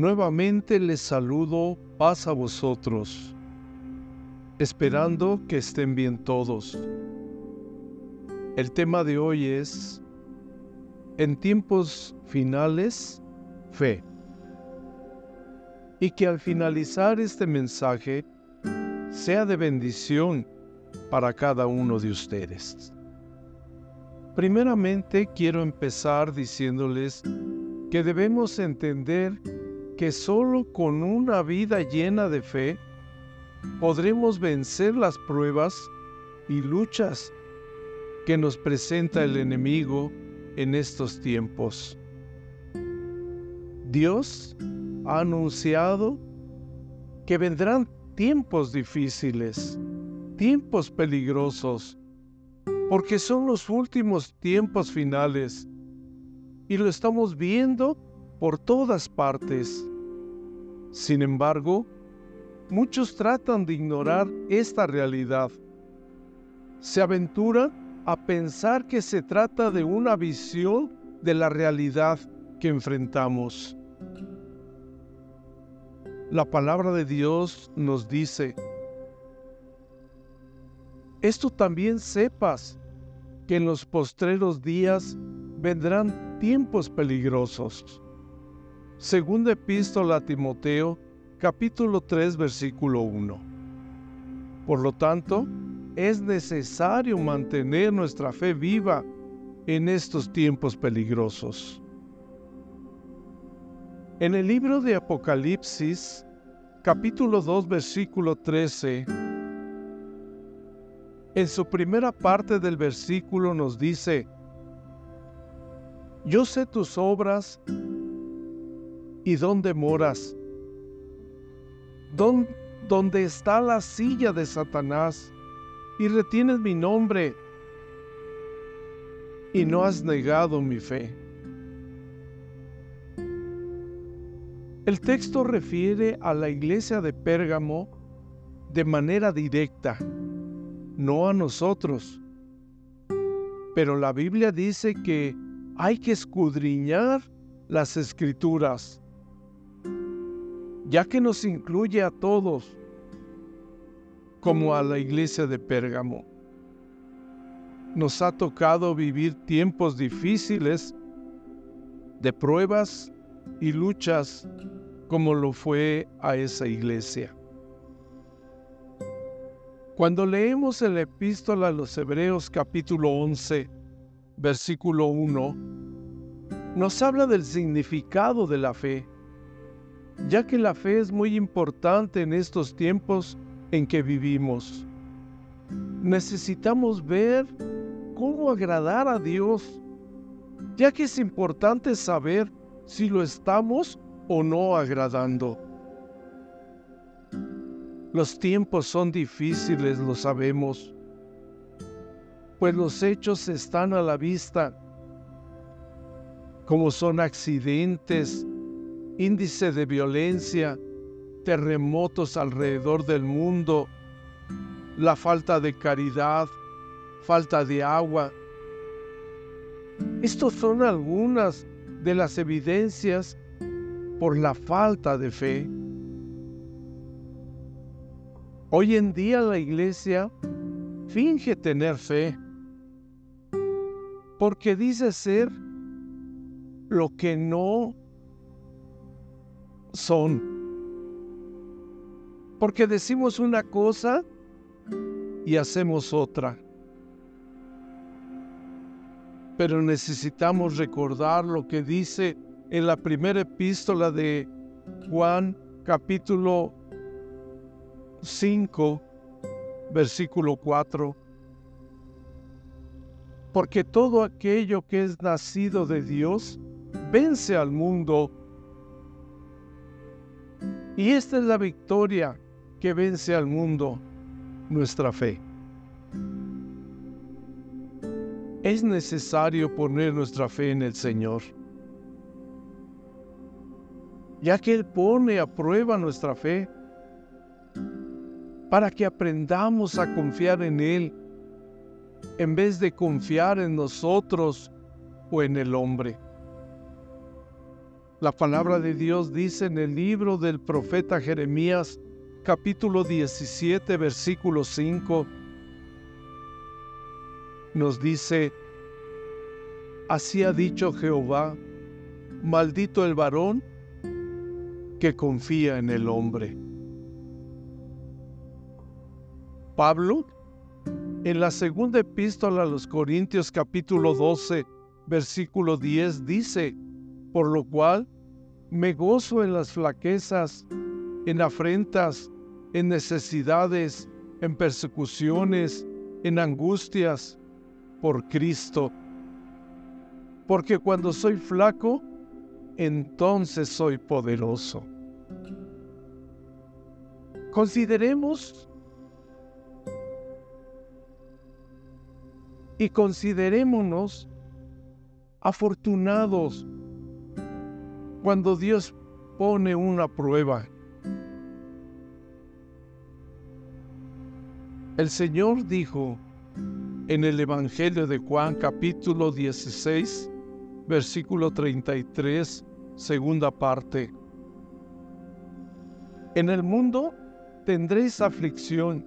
Nuevamente les saludo, paz a vosotros, esperando que estén bien todos. El tema de hoy es, en tiempos finales, fe. Y que al finalizar este mensaje sea de bendición para cada uno de ustedes. Primeramente quiero empezar diciéndoles que debemos entender que solo con una vida llena de fe podremos vencer las pruebas y luchas que nos presenta el enemigo en estos tiempos. Dios ha anunciado que vendrán tiempos difíciles, tiempos peligrosos, porque son los últimos tiempos finales y lo estamos viendo por todas partes. Sin embargo, muchos tratan de ignorar esta realidad. Se aventuran a pensar que se trata de una visión de la realidad que enfrentamos. La palabra de Dios nos dice, esto también sepas que en los postreros días vendrán tiempos peligrosos. Segunda epístola a Timoteo, capítulo 3, versículo 1. Por lo tanto, es necesario mantener nuestra fe viva en estos tiempos peligrosos. En el libro de Apocalipsis, capítulo 2, versículo 13, en su primera parte del versículo nos dice, yo sé tus obras y dónde moras, dónde está la silla de Satanás y retienes mi nombre y no has negado mi fe. El texto refiere a la iglesia de Pérgamo de manera directa, no a nosotros. Pero la Biblia dice que hay que escudriñar las escrituras, ya que nos incluye a todos, como a la iglesia de Pérgamo. Nos ha tocado vivir tiempos difíciles de pruebas y luchas como lo fue a esa iglesia. Cuando leemos el epístola a los Hebreos capítulo 11, versículo 1, nos habla del significado de la fe, ya que la fe es muy importante en estos tiempos en que vivimos. Necesitamos ver cómo agradar a Dios, ya que es importante saber si lo estamos o no agradando. Los tiempos son difíciles, lo sabemos pues los hechos están a la vista, como son accidentes, índice de violencia, terremotos alrededor del mundo, la falta de caridad, falta de agua. Estos son algunas de las evidencias por la falta de fe. Hoy en día la iglesia finge tener fe porque dice ser lo que no son. Porque decimos una cosa y hacemos otra. Pero necesitamos recordar lo que dice en la primera epístola de Juan capítulo 5, versículo 4 porque todo aquello que es nacido de Dios vence al mundo. Y esta es la victoria que vence al mundo, nuestra fe. Es necesario poner nuestra fe en el Señor, ya que Él pone a prueba nuestra fe para que aprendamos a confiar en Él en vez de confiar en nosotros o en el hombre. La palabra de Dios dice en el libro del profeta Jeremías, capítulo 17, versículo 5, nos dice, Así ha dicho Jehová, maldito el varón que confía en el hombre. Pablo, en la segunda epístola a los Corintios capítulo 12, versículo 10 dice, por lo cual me gozo en las flaquezas, en afrentas, en necesidades, en persecuciones, en angustias, por Cristo. Porque cuando soy flaco, entonces soy poderoso. Consideremos y considerémonos afortunados cuando Dios pone una prueba. El Señor dijo en el Evangelio de Juan capítulo 16, versículo 33, segunda parte. En el mundo tendréis aflicción,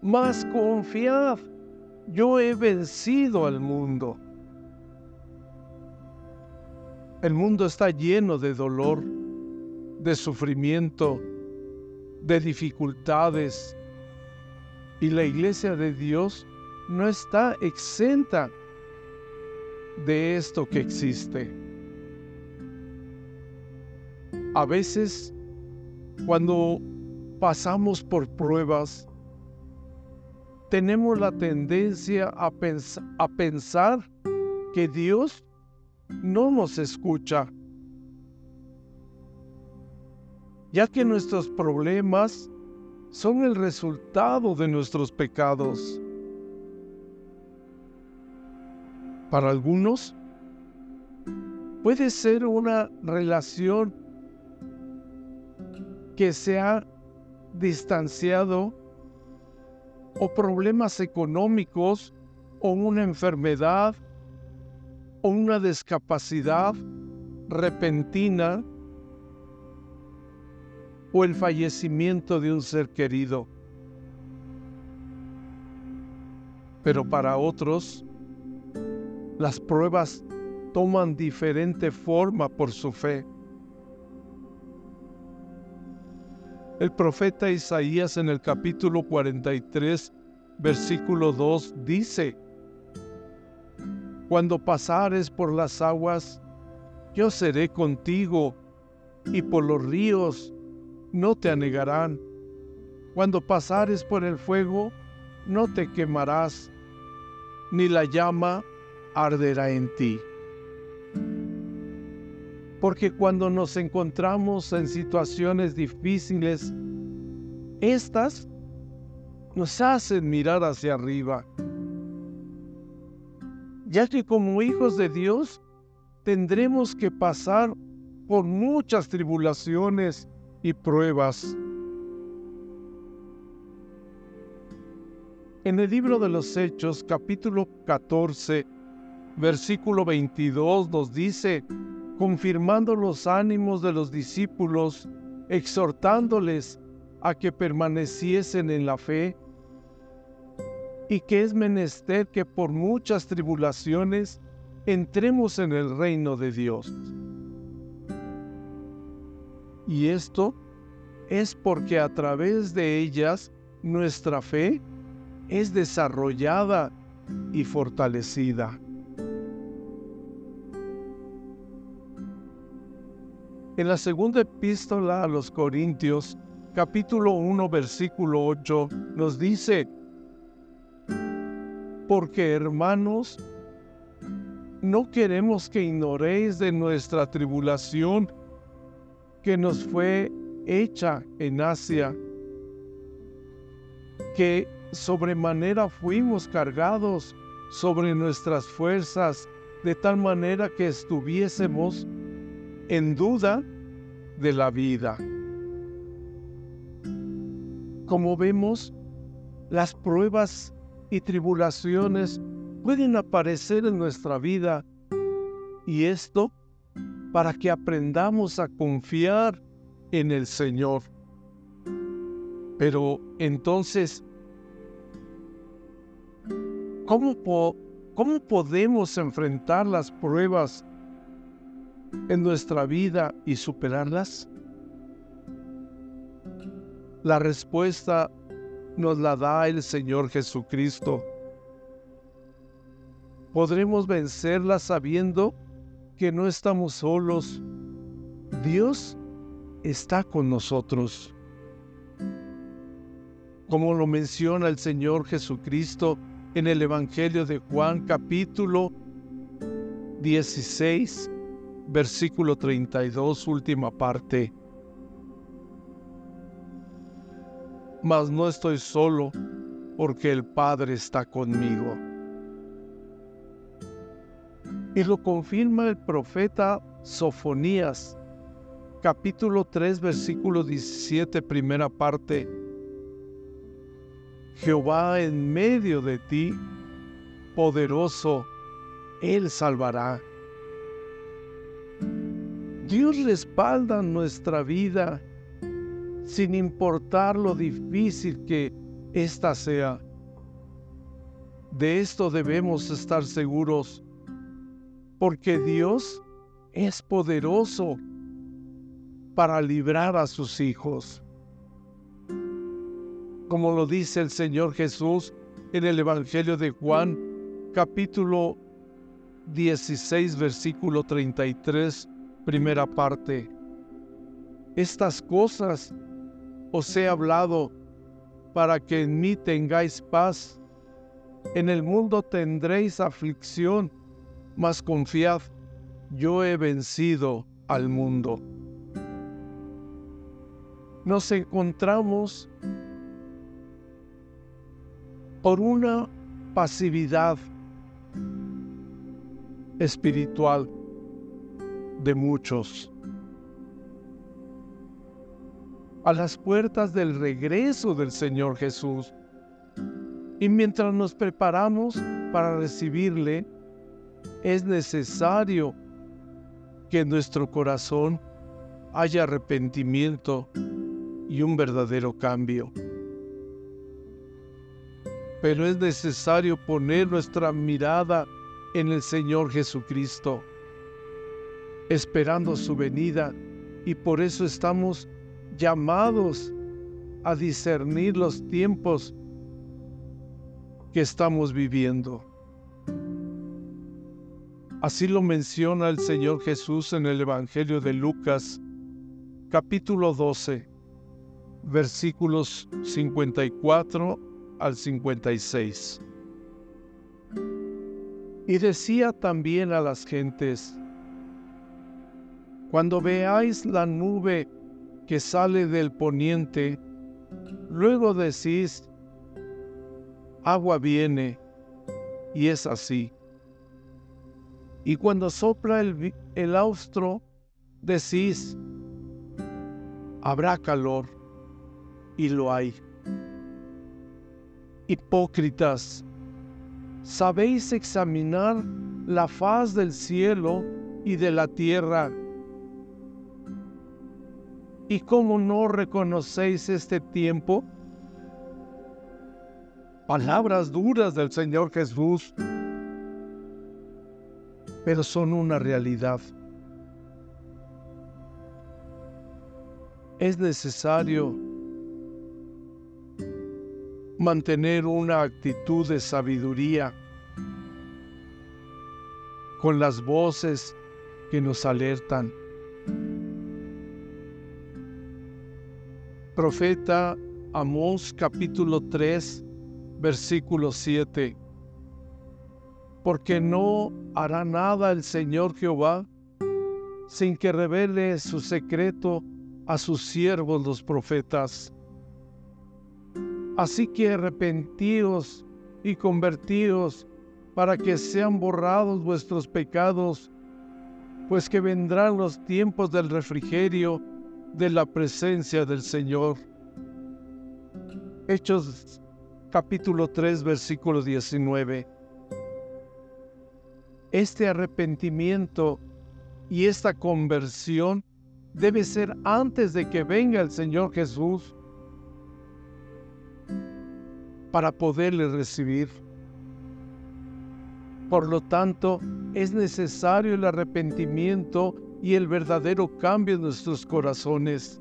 mas confiad, yo he vencido al mundo. El mundo está lleno de dolor, de sufrimiento, de dificultades. Y la iglesia de Dios no está exenta de esto que existe. A veces, cuando pasamos por pruebas, tenemos la tendencia a, pensar que Dios no nos escucha, ya que nuestros problemas son el resultado de nuestros pecados. Para algunos puede ser una relación que se ha distanciado o problemas económicos o una enfermedad una discapacidad repentina o el fallecimiento de un ser querido. Pero para otros, las pruebas toman diferente forma por su fe. El profeta Isaías en el capítulo 43, versículo 2 dice, cuando pasares por las aguas, yo seré contigo, y por los ríos no te anegarán. Cuando pasares por el fuego, no te quemarás, ni la llama arderá en ti. Porque cuando nos encontramos en situaciones difíciles, estas nos hacen mirar hacia arriba ya que como hijos de Dios tendremos que pasar por muchas tribulaciones y pruebas. En el libro de los Hechos, capítulo 14, versículo 22, nos dice, confirmando los ánimos de los discípulos, exhortándoles a que permaneciesen en la fe y que es menester que por muchas tribulaciones entremos en el reino de Dios. Y esto es porque a través de ellas nuestra fe es desarrollada y fortalecida. En la segunda epístola a los Corintios, capítulo 1, versículo 8, nos dice, porque hermanos, no queremos que ignoréis de nuestra tribulación que nos fue hecha en Asia, que sobremanera fuimos cargados sobre nuestras fuerzas, de tal manera que estuviésemos en duda de la vida. Como vemos, las pruebas y tribulaciones pueden aparecer en nuestra vida y esto para que aprendamos a confiar en el Señor. Pero entonces, ¿cómo, ¿cómo podemos enfrentar las pruebas en nuestra vida y superarlas? La respuesta nos la da el Señor Jesucristo. Podremos vencerlas sabiendo que no estamos solos. Dios está con nosotros. Como lo menciona el Señor Jesucristo en el Evangelio de Juan capítulo 16, versículo 32, última parte. Mas no estoy solo porque el Padre está conmigo. Y lo confirma el profeta Sofonías, capítulo 3, versículo 17, primera parte. Jehová en medio de ti, poderoso, Él salvará. Dios respalda nuestra vida sin importar lo difícil que ésta sea. De esto debemos estar seguros, porque Dios es poderoso para librar a sus hijos. Como lo dice el Señor Jesús en el Evangelio de Juan, capítulo 16, versículo 33, primera parte. Estas cosas os he hablado para que en mí tengáis paz. En el mundo tendréis aflicción, mas confiad, yo he vencido al mundo. Nos encontramos por una pasividad espiritual de muchos. A las puertas del regreso del Señor Jesús. Y mientras nos preparamos para recibirle, es necesario que en nuestro corazón haya arrepentimiento y un verdadero cambio. Pero es necesario poner nuestra mirada en el Señor Jesucristo, esperando su venida, y por eso estamos llamados a discernir los tiempos que estamos viviendo. Así lo menciona el Señor Jesús en el Evangelio de Lucas, capítulo 12, versículos 54 al 56. Y decía también a las gentes, cuando veáis la nube que sale del poniente, luego decís, agua viene, y es así. Y cuando sopla el, el austro, decís, habrá calor, y lo hay. Hipócritas, sabéis examinar la faz del cielo y de la tierra. ¿Y cómo no reconocéis este tiempo? Palabras duras del Señor Jesús pero son una realidad. Es necesario mantener una actitud de sabiduría con las voces que nos alertan. Profeta Amós capítulo 3 versículo 7 porque no hará nada el Señor Jehová sin que revele su secreto a sus siervos los profetas. Así que arrepentíos y convertíos para que sean borrados vuestros pecados, pues que vendrán los tiempos del refrigerio de la presencia del Señor. Hechos capítulo 3 versículo 19. Este arrepentimiento Y esta conversión debe ser antes de que venga el Señor Jesús para poderle recibir. Por lo tanto, es necesario el arrepentimiento y el verdadero cambio en nuestros corazones.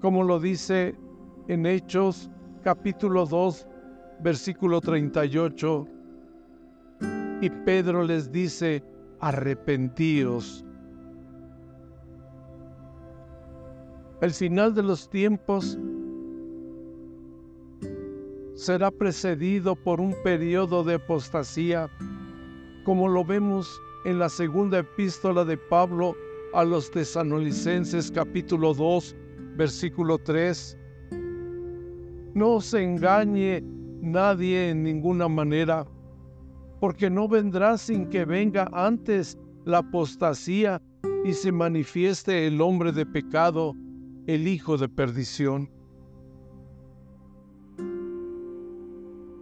Como lo dice en Hechos capítulo 2, versículo 38. Y Pedro les dice, arrepentíos. El final de los tiempos será precedido por un periodo de apostasía, como lo vemos en la segunda epístola de Pablo a los tesanolicenses capítulo 2, versículo 3. No se engañe nadie en ninguna manera, porque no vendrá sin que venga antes la apostasía y se manifieste el hombre de pecado, el hijo de perdición.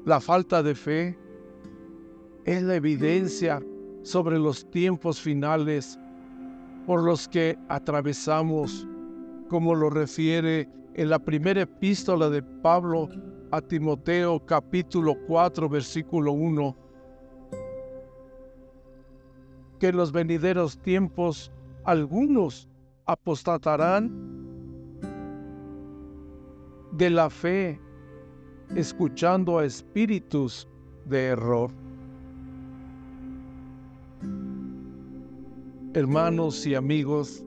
La falta de fe es la evidencia sobre los tiempos finales por los que atravesamos, como lo refiere en la primera epístola de Pablo a Timoteo capítulo 4 versículo 1, que en los venideros tiempos algunos apostatarán de la fe, escuchando a espíritus de error. Hermanos y amigos,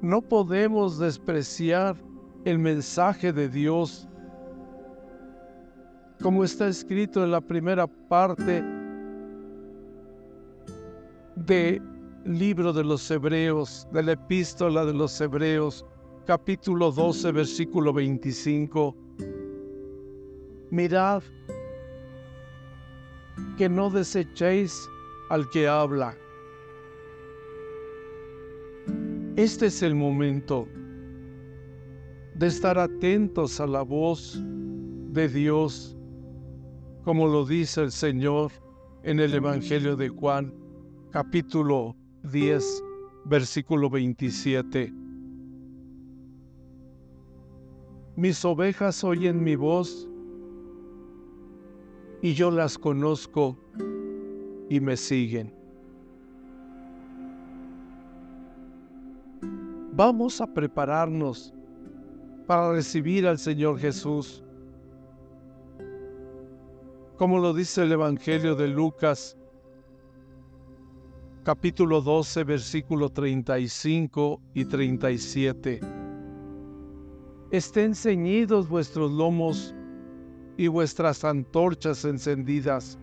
no podemos despreciar el mensaje de Dios, como está escrito en la primera parte del libro de los Hebreos, de la epístola de los Hebreos, capítulo 12, versículo 25. Mirad que no desechéis al que habla Este es el momento de estar atentos a la voz de Dios, como lo dice el Señor en el Evangelio de Juan, capítulo 10, versículo 27. Mis ovejas oyen mi voz y yo las conozco y me siguen. vamos a prepararnos para recibir al Señor Jesús. Como lo dice el Evangelio de Lucas, capítulo 12, versículo 35 y 37. Estén ceñidos vuestros lomos y vuestras antorchas encendidas.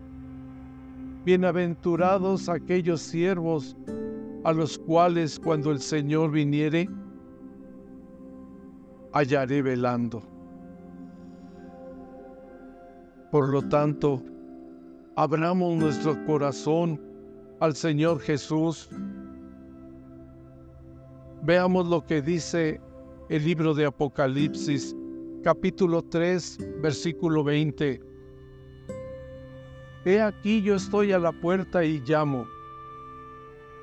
Bienaventurados aquellos siervos a los cuales cuando el Señor viniere, hallaré velando. Por lo tanto, abramos nuestro corazón al Señor Jesús. Veamos lo que dice el libro de Apocalipsis, capítulo 3, versículo 20. He aquí yo estoy a la puerta y llamo.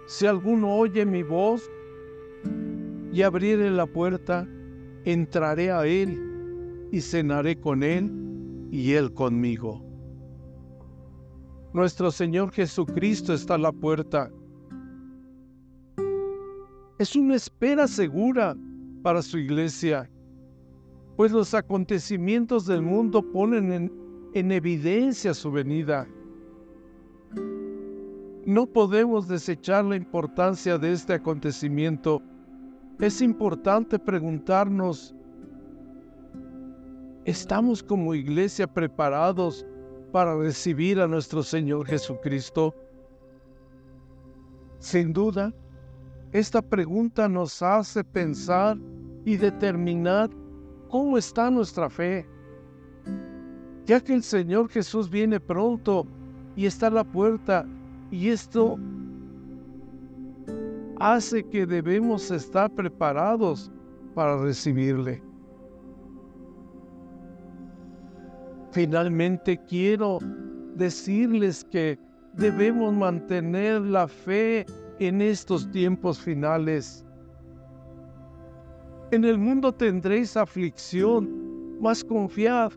Si alguno oye mi voz y abriere la puerta, entraré a él y cenaré con él y él conmigo. Nuestro Señor Jesucristo está a la puerta. Es una espera segura para su iglesia, pues los acontecimientos del mundo ponen en, en evidencia su venida. No podemos desechar la importancia de este acontecimiento. Es importante preguntarnos, ¿estamos como iglesia preparados para recibir a nuestro Señor Jesucristo? Sin duda, esta pregunta nos hace pensar y determinar cómo está nuestra fe. Ya que el Señor Jesús viene pronto y está a la puerta, y esto hace que debemos estar preparados para recibirle. Finalmente quiero decirles que debemos mantener la fe en estos tiempos finales. En el mundo tendréis aflicción, mas confiad,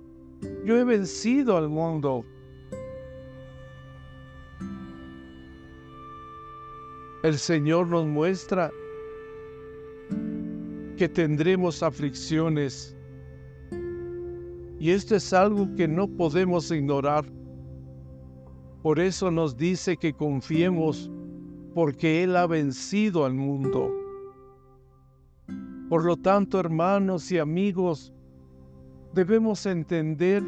yo he vencido al mundo. El Señor nos muestra que tendremos aflicciones. Y esto es algo que no podemos ignorar. Por eso nos dice que confiemos, porque Él ha vencido al mundo. Por lo tanto, hermanos y amigos, debemos entender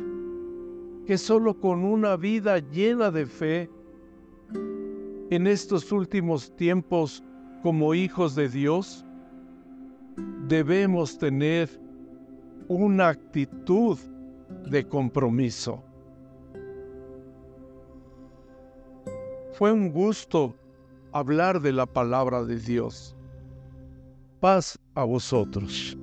que solo con una vida llena de fe, en estos últimos tiempos como hijos de Dios, debemos tener una actitud de compromiso. Fue un gusto hablar de la palabra de Dios. Paz a vosotros.